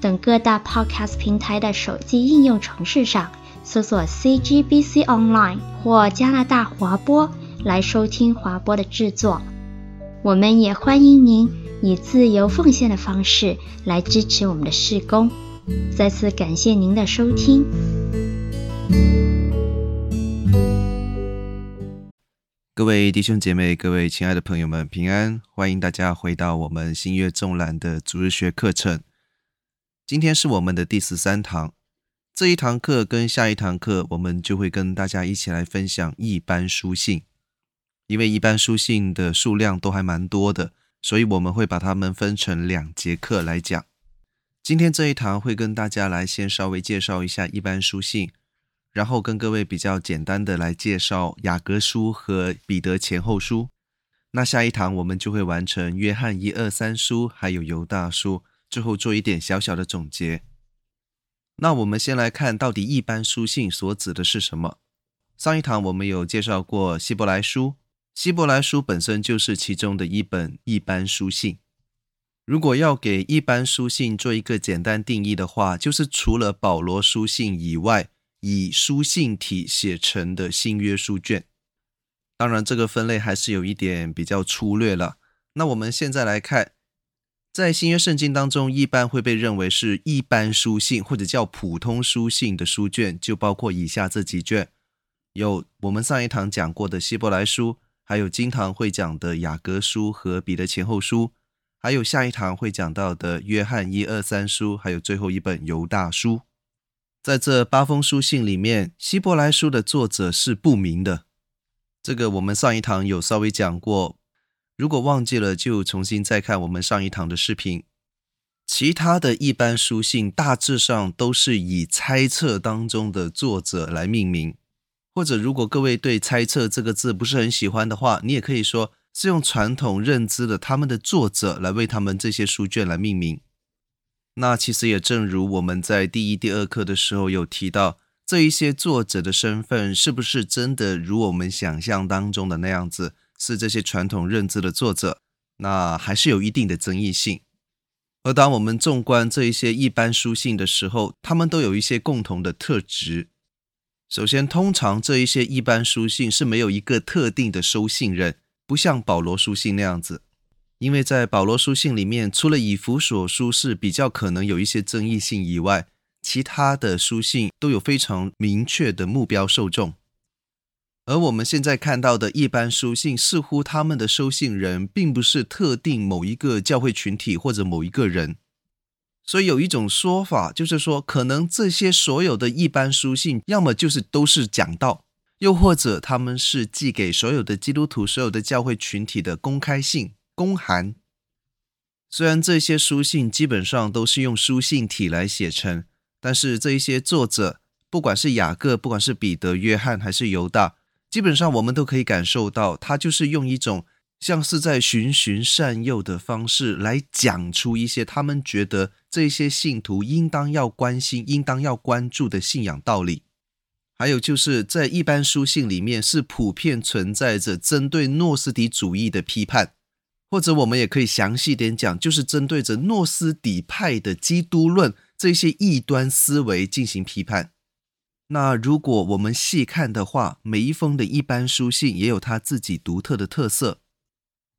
等各大 Podcast 平台的手机应用程式上搜索 CGBC Online 或加拿大华播来收听华播的制作。我们也欢迎您以自由奉献的方式来支持我们的事工。再次感谢您的收听。各位弟兄姐妹，各位亲爱的朋友们，平安！欢迎大家回到我们新月纵览的逐日学课程。今天是我们的第十三堂，这一堂课跟下一堂课，我们就会跟大家一起来分享一般书信。因为一般书信的数量都还蛮多的，所以我们会把它们分成两节课来讲。今天这一堂会跟大家来先稍微介绍一下一般书信。然后跟各位比较简单的来介绍雅各书和彼得前后书。那下一堂我们就会完成约翰一二三书，还有犹大书，最后做一点小小的总结。那我们先来看到底一般书信所指的是什么？上一堂我们有介绍过希伯来书，希伯来书本身就是其中的一本一般书信。如果要给一般书信做一个简单定义的话，就是除了保罗书信以外。以书信体写成的新约书卷，当然这个分类还是有一点比较粗略了。那我们现在来看，在新约圣经当中，一般会被认为是一般书信或者叫普通书信的书卷，就包括以下这几卷：有我们上一堂讲过的希伯来书，还有经堂会讲的雅各书和彼得前后书，还有下一堂会讲到的约翰一二三书，还有最后一本犹大书。在这八封书信里面，希伯来书的作者是不明的。这个我们上一堂有稍微讲过，如果忘记了，就重新再看我们上一堂的视频。其他的一般书信大致上都是以猜测当中的作者来命名，或者如果各位对“猜测”这个字不是很喜欢的话，你也可以说是用传统认知的他们的作者来为他们这些书卷来命名。那其实也正如我们在第一、第二课的时候有提到，这一些作者的身份是不是真的如我们想象当中的那样子，是这些传统认知的作者？那还是有一定的争议性。而当我们纵观这一些一般书信的时候，他们都有一些共同的特质。首先，通常这一些一般书信是没有一个特定的收信人，不像保罗书信那样子。因为在保罗书信里面，除了以弗所书是比较可能有一些争议性以外，其他的书信都有非常明确的目标受众。而我们现在看到的一般书信，似乎他们的收信人并不是特定某一个教会群体或者某一个人。所以有一种说法，就是说，可能这些所有的一般书信，要么就是都是讲道，又或者他们是寄给所有的基督徒、所有的教会群体的公开信。公函，虽然这些书信基本上都是用书信体来写成，但是这一些作者，不管是雅各，不管是彼得、约翰还是犹大，基本上我们都可以感受到，他就是用一种像是在循循善诱的方式来讲出一些他们觉得这些信徒应当要关心、应当要关注的信仰道理。还有就是在一般书信里面，是普遍存在着针对诺斯底主义的批判。或者我们也可以详细点讲，就是针对着诺斯底派的基督论这些异端思维进行批判。那如果我们细看的话，每一封的一般书信也有它自己独特的特色。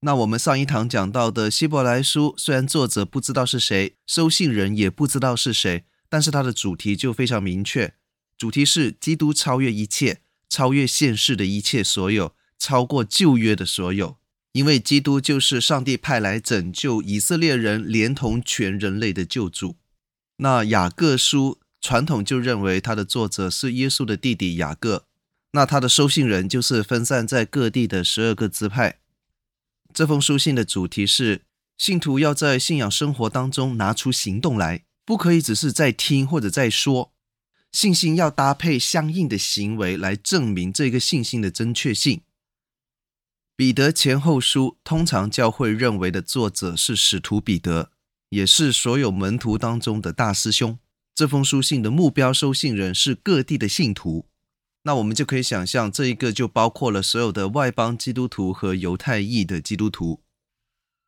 那我们上一堂讲到的希伯来书，虽然作者不知道是谁，收信人也不知道是谁，但是它的主题就非常明确，主题是基督超越一切，超越现世的一切所有，超过旧约的所有。因为基督就是上帝派来拯救以色列人，连同全人类的救主。那雅各书传统就认为他的作者是耶稣的弟弟雅各，那他的收信人就是分散在各地的十二个支派。这封书信的主题是信徒要在信仰生活当中拿出行动来，不可以只是在听或者在说，信心要搭配相应的行为来证明这个信心的正确性。彼得前后书通常教会认为的作者是使徒彼得，也是所有门徒当中的大师兄。这封书信的目标收信人是各地的信徒，那我们就可以想象，这一个就包括了所有的外邦基督徒和犹太裔的基督徒。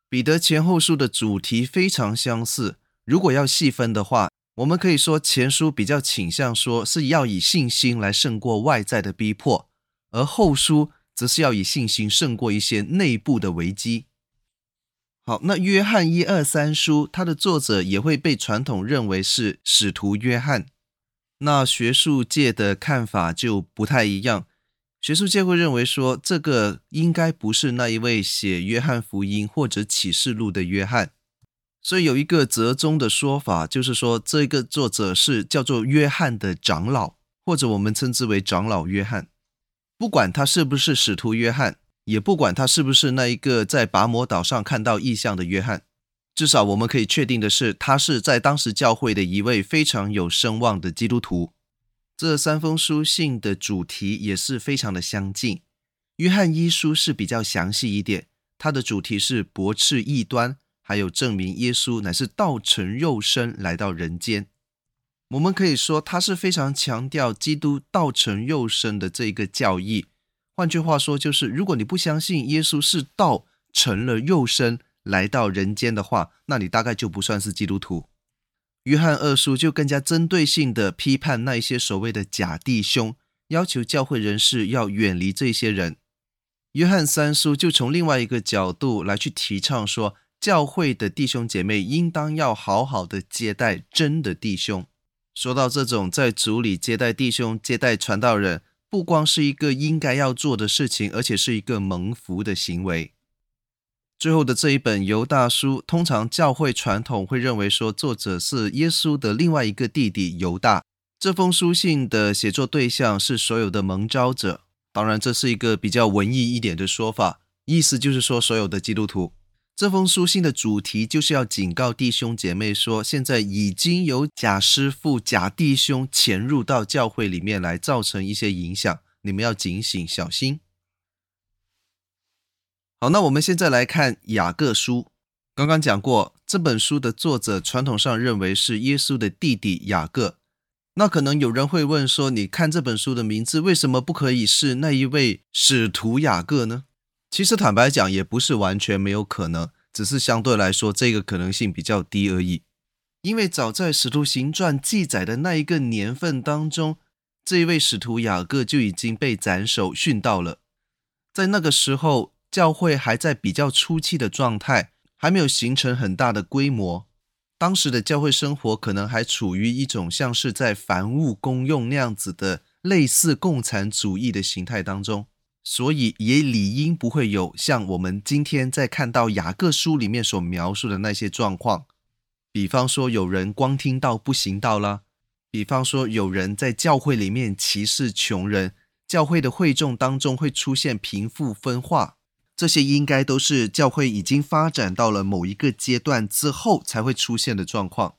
彼得前后书的主题非常相似，如果要细分的话，我们可以说前书比较倾向说是要以信心来胜过外在的逼迫，而后书则是要以信心胜过一些内部的危机。好，那约翰一二三书，它的作者也会被传统认为是使徒约翰。那学术界的看法就不太一样，学术界会认为说，这个应该不是那一位写约翰福音或者启示录的约翰。所以有一个折中的说法，就是说这个作者是叫做约翰的长老，或者我们称之为长老约翰。不管他是不是使徒约翰。也不管他是不是那一个在拔摩岛上看到异象的约翰，至少我们可以确定的是，他是在当时教会的一位非常有声望的基督徒。这三封书信的主题也是非常的相近。约翰一书是比较详细一点，它的主题是驳斥异端，还有证明耶稣乃是道成肉身来到人间。我们可以说，他是非常强调基督道成肉身的这一个教义。换句话说，就是如果你不相信耶稣是道成了肉身来到人间的话，那你大概就不算是基督徒。约翰二书就更加针对性的批判那一些所谓的假弟兄，要求教会人士要远离这些人。约翰三书就从另外一个角度来去提倡说，教会的弟兄姐妹应当要好好的接待真的弟兄。说到这种在主里接待弟兄、接待传道人。不光是一个应该要做的事情，而且是一个蒙福的行为。最后的这一本犹大书，通常教会传统会认为说，作者是耶稣的另外一个弟弟犹大。这封书信的写作对象是所有的蒙召者，当然这是一个比较文艺一点的说法，意思就是说所有的基督徒。这封书信的主题就是要警告弟兄姐妹说，现在已经有假师傅、假弟兄潜入到教会里面来，造成一些影响，你们要警醒小心。好，那我们现在来看雅各书。刚刚讲过，这本书的作者传统上认为是耶稣的弟弟雅各。那可能有人会问说，你看这本书的名字，为什么不可以是那一位使徒雅各呢？其实坦白讲，也不是完全没有可能，只是相对来说，这个可能性比较低而已。因为早在《使徒行传》记载的那一个年份当中，这一位使徒雅各就已经被斩首殉道了。在那个时候，教会还在比较初期的状态，还没有形成很大的规模。当时的教会生活可能还处于一种像是在凡物公用那样子的类似共产主义的形态当中。所以也理应不会有像我们今天在看到雅各书里面所描述的那些状况，比方说有人光听到不行道啦，比方说有人在教会里面歧视穷人，教会的会众当中会出现贫富分化，这些应该都是教会已经发展到了某一个阶段之后才会出现的状况。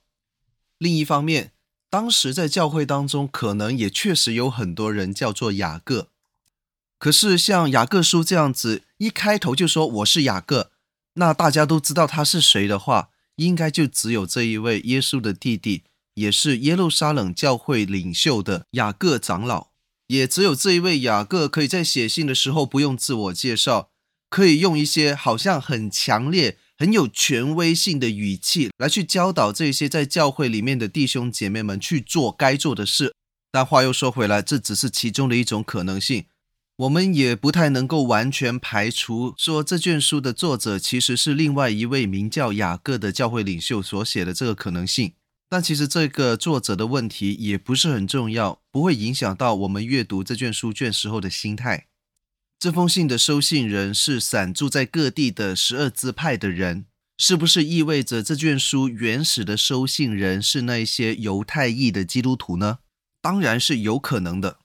另一方面，当时在教会当中可能也确实有很多人叫做雅各。可是像雅各书这样子，一开头就说我是雅各，那大家都知道他是谁的话，应该就只有这一位耶稣的弟弟，也是耶路撒冷教会领袖的雅各长老，也只有这一位雅各可以在写信的时候不用自我介绍，可以用一些好像很强烈、很有权威性的语气来去教导这些在教会里面的弟兄姐妹们去做该做的事。但话又说回来，这只是其中的一种可能性。我们也不太能够完全排除说这卷书的作者其实是另外一位名叫雅各的教会领袖所写的这个可能性，但其实这个作者的问题也不是很重要，不会影响到我们阅读这卷书卷时候的心态。这封信的收信人是散住在各地的十二支派的人，是不是意味着这卷书原始的收信人是那些犹太裔的基督徒呢？当然是有可能的。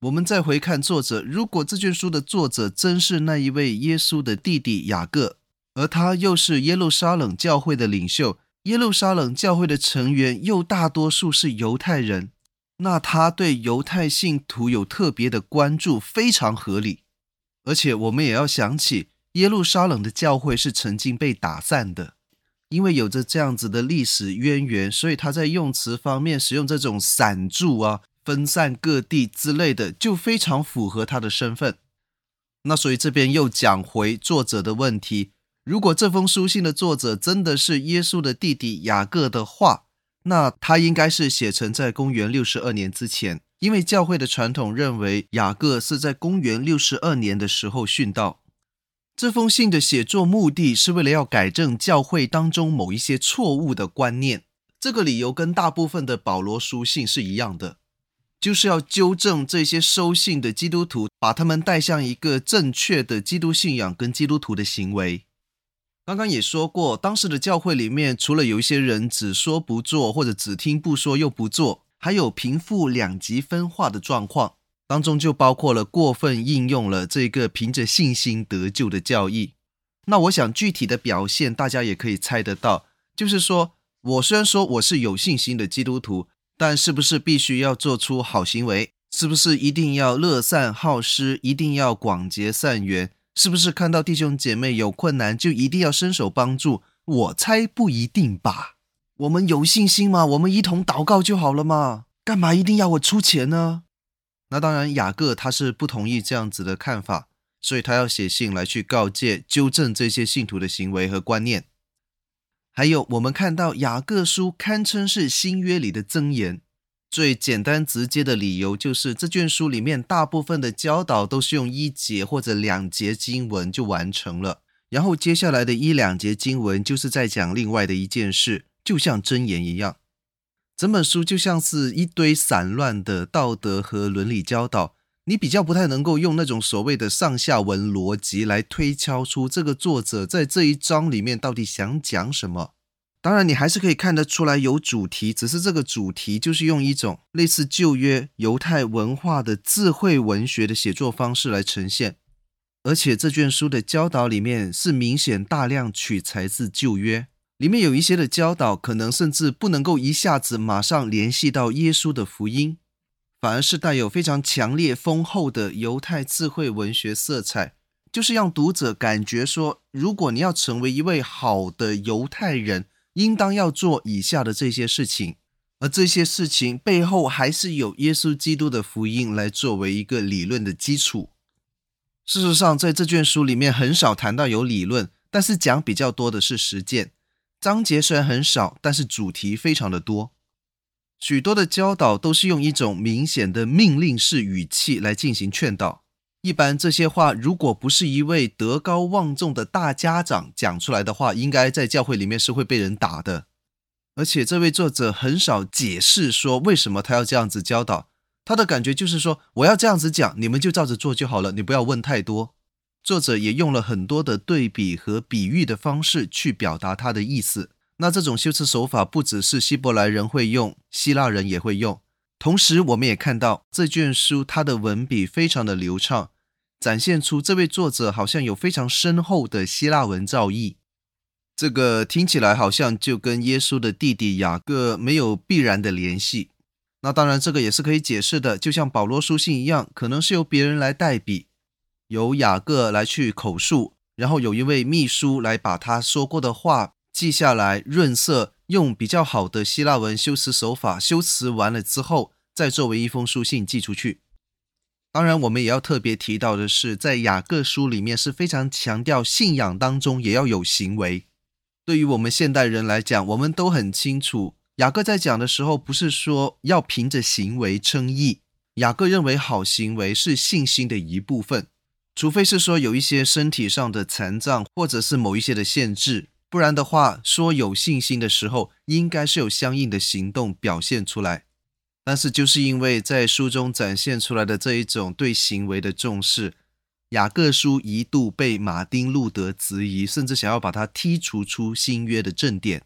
我们再回看作者，如果这卷书的作者真是那一位耶稣的弟弟雅各，而他又是耶路撒冷教会的领袖，耶路撒冷教会的成员又大多数是犹太人，那他对犹太信徒有特别的关注，非常合理。而且我们也要想起，耶路撒冷的教会是曾经被打散的，因为有着这样子的历史渊源，所以他在用词方面使用这种散注啊、分散各地之类的，就非常符合他的身份。那所以这边又讲回作者的问题：如果这封书信的作者真的是耶稣的弟弟雅各的话，那他应该是写成在公元六十二年之前，因为教会的传统认为雅各是在公元六十二年的时候殉道。这封信的写作目的是为了要改正教会当中某一些错误的观念，这个理由跟大部分的保罗书信是一样的。就是要纠正这些收信的基督徒，把他们带向一个正确的基督信仰跟基督徒的行为。刚刚也说过，当时的教会里面，除了有一些人只说不做，或者只听不说又不做，还有贫富两极分化的状况，当中就包括了过分应用了这个凭着信心得救的教义。那我想具体的表现，大家也可以猜得到，就是说我虽然说我是有信心的基督徒。但是不是必须要做出好行为？是不是一定要乐善好施？一定要广结善缘？是不是看到弟兄姐妹有困难就一定要伸手帮助？我猜不一定吧。我们有信心吗？我们一同祷告就好了嘛。干嘛一定要我出钱呢？那当然，雅各他是不同意这样子的看法，所以他要写信来去告诫、纠正这些信徒的行为和观念。还有，我们看到雅各书堪称是新约里的箴言。最简单直接的理由就是，这卷书里面大部分的教导都是用一节或者两节经文就完成了，然后接下来的一两节经文就是在讲另外的一件事，就像箴言一样。整本书就像是一堆散乱的道德和伦理教导。你比较不太能够用那种所谓的上下文逻辑来推敲出这个作者在这一章里面到底想讲什么。当然，你还是可以看得出来有主题，只是这个主题就是用一种类似旧约犹太文化的智慧文学的写作方式来呈现。而且这卷书的教导里面是明显大量取材自旧约，里面有一些的教导可能甚至不能够一下子马上联系到耶稣的福音。反而是带有非常强烈、丰厚的犹太智慧文学色彩，就是让读者感觉说，如果你要成为一位好的犹太人，应当要做以下的这些事情，而这些事情背后还是有耶稣基督的福音来作为一个理论的基础。事实上，在这卷书里面很少谈到有理论，但是讲比较多的是实践。章节虽然很少，但是主题非常的多。许多的教导都是用一种明显的命令式语气来进行劝导。一般这些话，如果不是一位德高望重的大家长讲出来的话，应该在教会里面是会被人打的。而且这位作者很少解释说为什么他要这样子教导，他的感觉就是说，我要这样子讲，你们就照着做就好了，你不要问太多。作者也用了很多的对比和比喻的方式去表达他的意思。那这种修辞手法不只是希伯来人会用，希腊人也会用。同时，我们也看到这卷书它的文笔非常的流畅，展现出这位作者好像有非常深厚的希腊文造诣。这个听起来好像就跟耶稣的弟弟雅各没有必然的联系。那当然，这个也是可以解释的，就像保罗书信一样，可能是由别人来代笔，由雅各来去口述，然后有一位秘书来把他说过的话。记下来，润色，用比较好的希腊文修辞手法修辞完了之后，再作为一封书信寄出去。当然，我们也要特别提到的是，在雅各书里面是非常强调信仰当中也要有行为。对于我们现代人来讲，我们都很清楚，雅各在讲的时候不是说要凭着行为称义。雅各认为好行为是信心的一部分，除非是说有一些身体上的残障，或者是某一些的限制。不然的话，说有信心的时候，应该是有相应的行动表现出来。但是就是因为在书中展现出来的这一种对行为的重视，雅各书一度被马丁路德质疑，甚至想要把它剔除出新约的正典。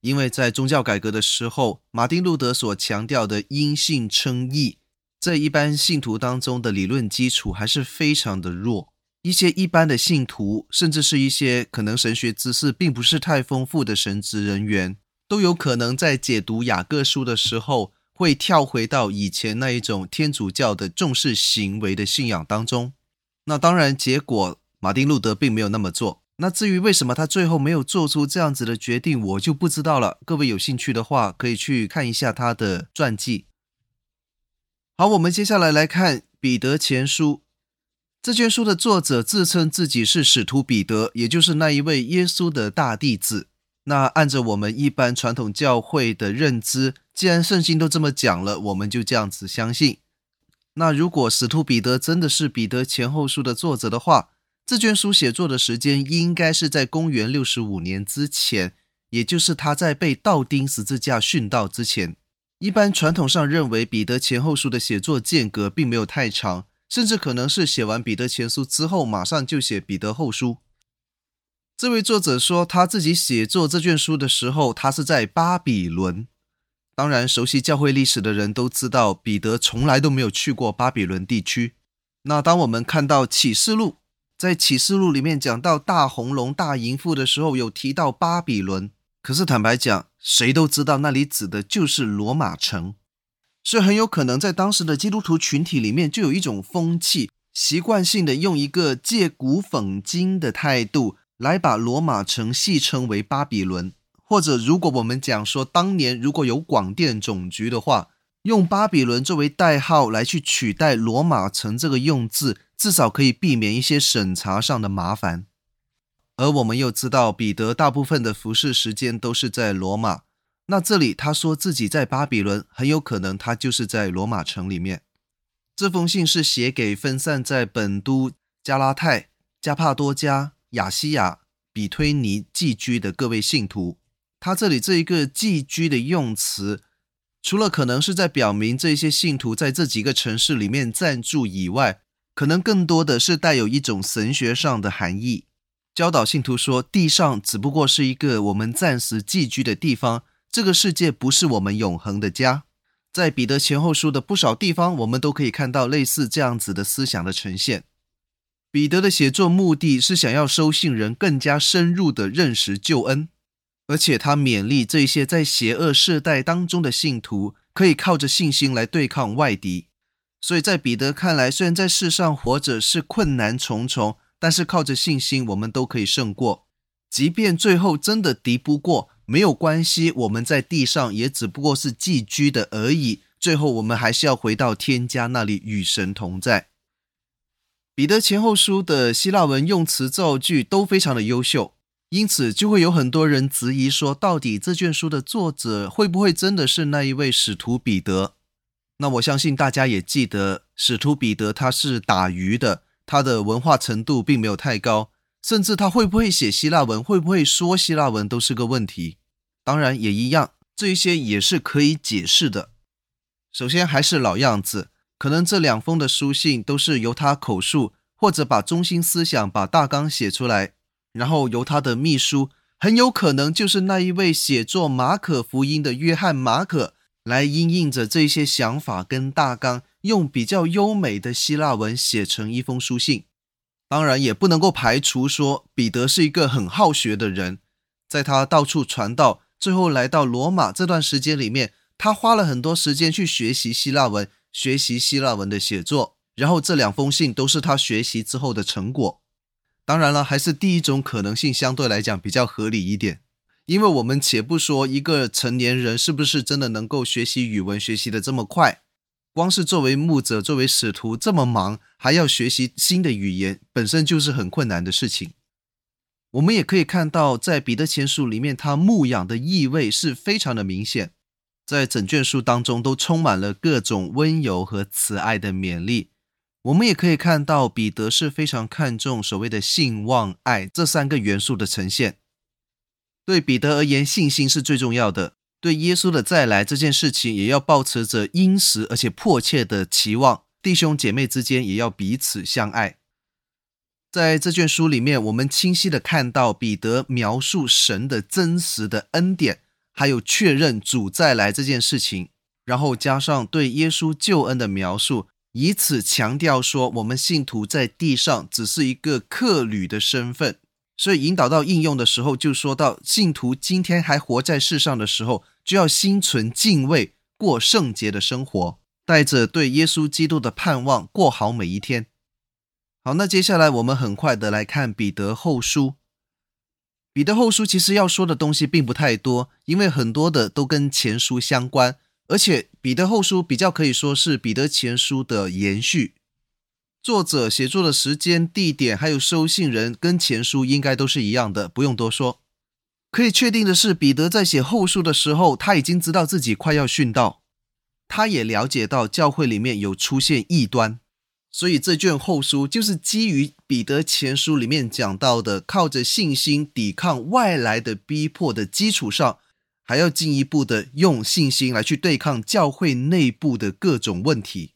因为在宗教改革的时候，马丁路德所强调的因信称义，在一般信徒当中的理论基础还是非常的弱。一些一般的信徒，甚至是一些可能神学知识并不是太丰富的神职人员，都有可能在解读雅各书的时候，会跳回到以前那一种天主教的重视行为的信仰当中。那当然，结果马丁路德并没有那么做。那至于为什么他最后没有做出这样子的决定，我就不知道了。各位有兴趣的话，可以去看一下他的传记。好，我们接下来来看《彼得前书》。这卷书的作者自称自己是使徒彼得，也就是那一位耶稣的大弟子。那按照我们一般传统教会的认知，既然圣经都这么讲了，我们就这样子相信。那如果使徒彼得真的是彼得前后书的作者的话，这卷书写作的时间应该是在公元六十五年之前，也就是他在被倒钉十字架殉道之前。一般传统上认为，彼得前后书的写作间隔并没有太长，甚至可能是写完彼得前书之后，马上就写彼得后书。这位作者说，他自己写作这卷书的时候，他是在巴比伦。当然，熟悉教会历史的人都知道，彼得从来都没有去过巴比伦地区。那当我们看到启示录，在启示录里面讲到大红龙、大淫妇的时候，有提到巴比伦。可是坦白讲，谁都知道那里指的就是罗马城，所以很有可能在当时的基督徒群体里面，就有一种风气，习惯性的用一个借古讽今的态度。来把罗马城戏称为巴比伦，或者如果我们讲说当年如果有广电总局的话，用巴比伦作为代号来去取代罗马城这个用字，至少可以避免一些审查上的麻烦。而我们又知道彼得大部分的服侍时间都是在罗马，那这里他说自己在巴比伦，很有可能他就是在罗马城里面。这封信是写给分散在本都、加拉太、加帕多家。亚西亚、比推尼寄居的各位信徒，他这里这一个寄居的用词，除了可能是在表明这些信徒在这几个城市里面暂住以外，可能更多的是带有一种神学上的含义，教导信徒说，地上只不过是一个我们暂时寄居的地方，这个世界不是我们永恒的家。在彼得前后书的不少地方，我们都可以看到类似这样子的思想的呈现。彼得的写作目的是想要收信人更加深入地认识救恩，而且他勉励这些在邪恶世代当中的信徒可以靠着信心来对抗外敌。所以在彼得看来，虽然在世上活着是困难重重，但是靠着信心，我们都可以胜过。即便最后真的敌不过，没有关系，我们在地上也只不过是寄居的而已。最后，我们还是要回到天家那里与神同在。彼得前后书的希腊文用词造句都非常的优秀，因此就会有很多人质疑说，到底这卷书的作者会不会真的是那一位使徒彼得？那我相信大家也记得，使徒彼得他是打鱼的，他的文化程度并没有太高，甚至他会不会写希腊文，会不会说希腊文都是个问题。当然也一样，这些也是可以解释的。首先还是老样子。可能这两封的书信都是由他口述，或者把中心思想、把大纲写出来，然后由他的秘书，很有可能就是那一位写作马可福音的约翰马可，来因应着这些想法跟大纲，用比较优美的希腊文写成一封书信。当然，也不能够排除说彼得是一个很好学的人，在他到处传道，最后来到罗马这段时间里面，他花了很多时间去学习希腊文。学习希腊文的写作，然后这两封信都是他学习之后的成果。当然了，还是第一种可能性相对来讲比较合理一点，因为我们且不说一个成年人是不是真的能够学习语文学习的这么快，光是作为牧者、作为使徒这么忙，还要学习新的语言，本身就是很困难的事情。我们也可以看到，在彼得前书里面，他牧养的意味是非常的明显。在整卷书当中，都充满了各种温柔和慈爱的勉励。我们也可以看到，彼得是非常看重所谓的信望爱这三个元素的呈现。对彼得而言，信心是最重要的。对耶稣的再来这件事情，也要抱持着殷实而且迫切的期望。弟兄姐妹之间也要彼此相爱。在这卷书里面，我们清晰的看到彼得描述神的真实的恩典。还有确认主再来这件事情，然后加上对耶稣救恩的描述，以此强调说，我们信徒在地上只是一个客旅的身份，所以引导到应用的时候，就说到信徒今天还活在世上的时候，就要心存敬畏，过圣洁的生活，带着对耶稣基督的盼望，过好每一天。好，那接下来我们很快的来看彼得后书。彼得后书其实要说的东西并不太多，因为很多的都跟前书相关，而且彼得后书比较可以说是彼得前书的延续。作者写作的时间、地点，还有收信人，跟前书应该都是一样的，不用多说。可以确定的是，彼得在写后书的时候，他已经知道自己快要殉道，他也了解到教会里面有出现异端，所以这卷后书就是基于彼得前书里面讲到的，靠着信心抵抗外来的逼迫的基础上，还要进一步的用信心来去对抗教会内部的各种问题。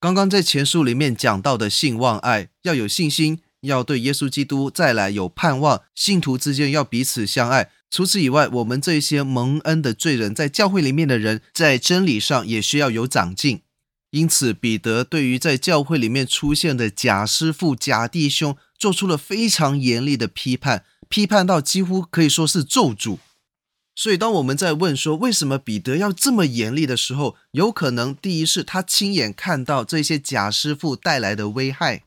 刚刚在前书里面讲到的信望爱，要有信心，要对耶稣基督再来有盼望，信徒之间要彼此相爱。除此以外，我们这些蒙恩的罪人，在教会里面的人，在真理上也需要有长进。因此，彼得对于在教会里面出现的假师傅、假弟兄，做出了非常严厉的批判，批判到几乎可以说是咒诅。所以，当我们在问说为什么彼得要这么严厉的时候，有可能第一是他亲眼看到这些假师傅带来的危害，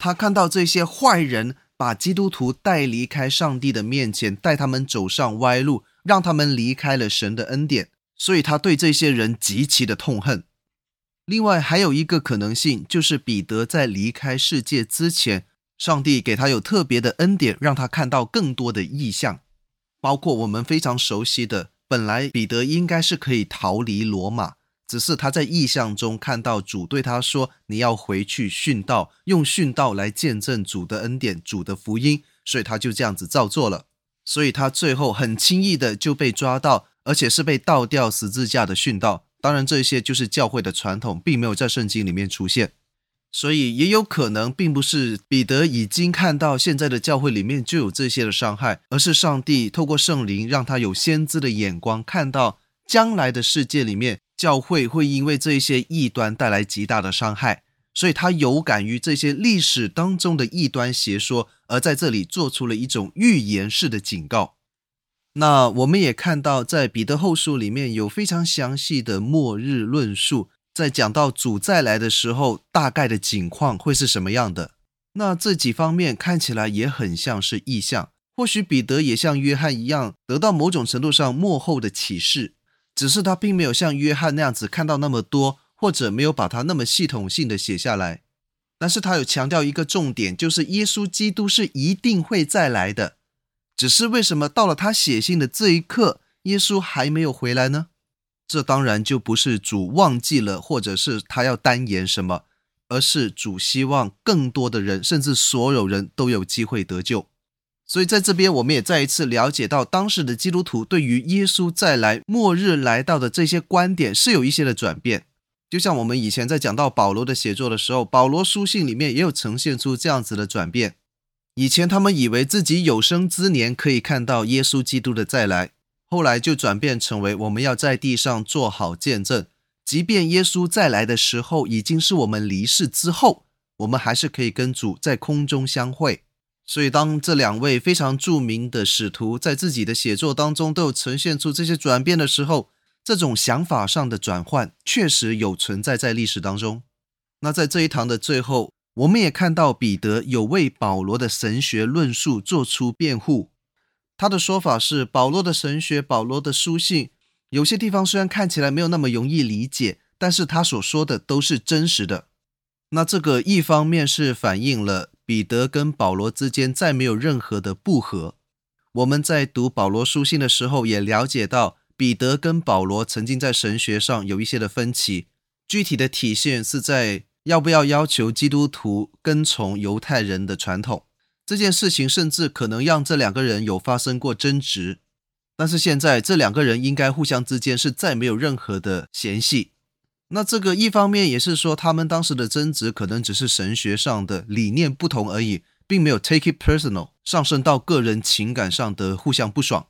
他看到这些坏人把基督徒带离开上帝的面前，带他们走上歪路，让他们离开了神的恩典，所以他对这些人极其的痛恨。另外，还有一个可能性，就是彼得在离开世界之前，上帝给他有特别的恩典，让他看到更多的异象。包括我们非常熟悉的，本来彼得应该是可以逃离罗马，只是他在意象中看到主对他说：“你要回去殉道，用殉道来见证主的恩典、主的福音。”所以他就这样子照做了。所以他最后很轻易的就被抓到，而且是被倒吊十字架的殉道。当然，这些就是教会的传统，并没有在圣经里面出现。所以也有可能，并不是彼得已经看到现在的教会里面就有这些的伤害，而是上帝透过圣灵让他有先知的眼光，看到将来的世界里面教会会因为这些异端带来极大的伤害，所以他有感于这些历史当中的异端邪说，而在这里做出了一种预言式的警告。那我们也看到，在彼得后书里面有非常详细的末日论述。在讲到主再来的时候，大概的景况会是什么样的？那这几方面看起来也很像是异象。或许彼得也像约翰一样，得到某种程度上幕后的启示，只是他并没有像约翰那样子看到那么多，或者没有把它那么系统性的写下来。但是他有强调一个重点，就是耶稣基督是一定会再来的。只是为什么到了他写信的这一刻，耶稣还没有回来呢？这当然就不是主忘记了，或者是他要单言什么，而是主希望更多的人，甚至所有人都有机会得救。所以在这边，我们也再一次了解到，当时的基督徒对于耶稣再来、末日来到的这些观点是有一些的转变。就像我们以前在讲到保罗的写作的时候，保罗书信里面也有呈现出这样子的转变。以前他们以为自己有生之年可以看到耶稣基督的再来。后来就转变成为我们要在地上做好见证，即便耶稣再来的时候已经是我们离世之后，我们还是可以跟主在空中相会。所以，当这两位非常著名的使徒在自己的写作当中都有呈现出这些转变的时候，这种想法上的转换确实有存在在历史当中。那在这一堂的最后，我们也看到彼得有为保罗的神学论述做出辩护。他的说法是，保罗的神学、保罗的书信，有些地方虽然看起来没有那么容易理解，但是他所说的都是真实的。那这个一方面是反映了彼得跟保罗之间再没有任何的不和。我们在读保罗书信的时候，也了解到彼得跟保罗曾经在神学上有一些的分歧，具体的体现是在要不要要求基督徒跟从犹太人的传统。这件事情甚至可能让这两个人有发生过争执，但是现在这两个人应该互相之间是再没有任何的嫌隙。那这个一方面也是说，他们当时的争执可能只是神学上的理念不同而已，并没有 take it personal 上升到个人情感上的互相不爽。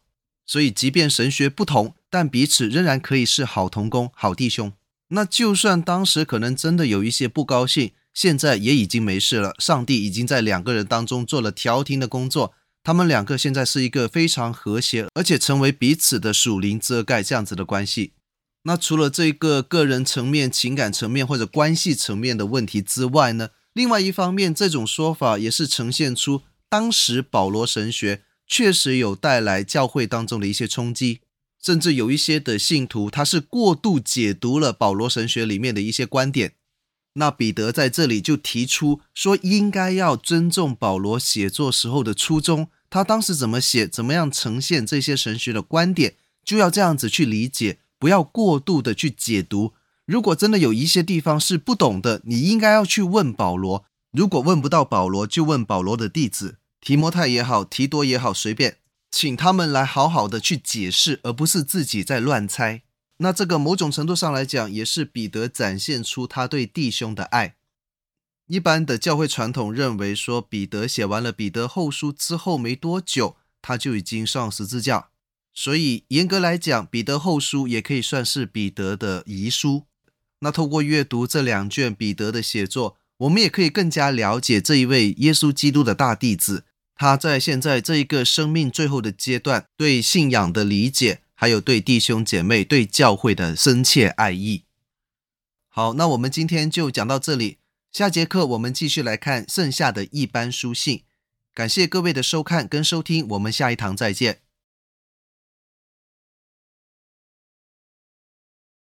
所以，即便神学不同，但彼此仍然可以是好同工、好弟兄。那就算当时可能真的有一些不高兴。现在也已经没事了，上帝已经在两个人当中做了调停的工作，他们两个现在是一个非常和谐，而且成为彼此的属灵遮盖这样子的关系。那除了这个个人层面、情感层面或者关系层面的问题之外呢，另外一方面，这种说法也是呈现出当时保罗神学确实有带来教会当中的一些冲击，甚至有一些的信徒他是过度解读了保罗神学里面的一些观点。那彼得在这里就提出说，应该要尊重保罗写作时候的初衷，他当时怎么写，怎么样呈现这些神学的观点，就要这样子去理解。不要过度的去解读。如果真的有一些地方是不懂的，你应该要去问保罗。如果问不到保罗，就问保罗的弟子提摩太也好，提多也好，随便，请他们来好好的去解释，而不是自己在乱猜。那这个某种程度上来讲，也是彼得展现出他对弟兄的爱。一般的教会传统认为说，彼得写完了彼得后书之后没多久，他就已经上十字架。所以，严格来讲，彼得后书也可以算是彼得的遗书。那透过阅读这两卷彼得的写作，我们也可以更加了解这一位耶稣基督的大弟子，他在现在这一个生命最后的阶段，对信仰的理解，还有对弟兄姐妹、对教会的深切爱意。好，那我们今天就讲到这里，下节课我们继续来看剩下的一般书信。感谢各位的收看跟收听，我们下一堂再见。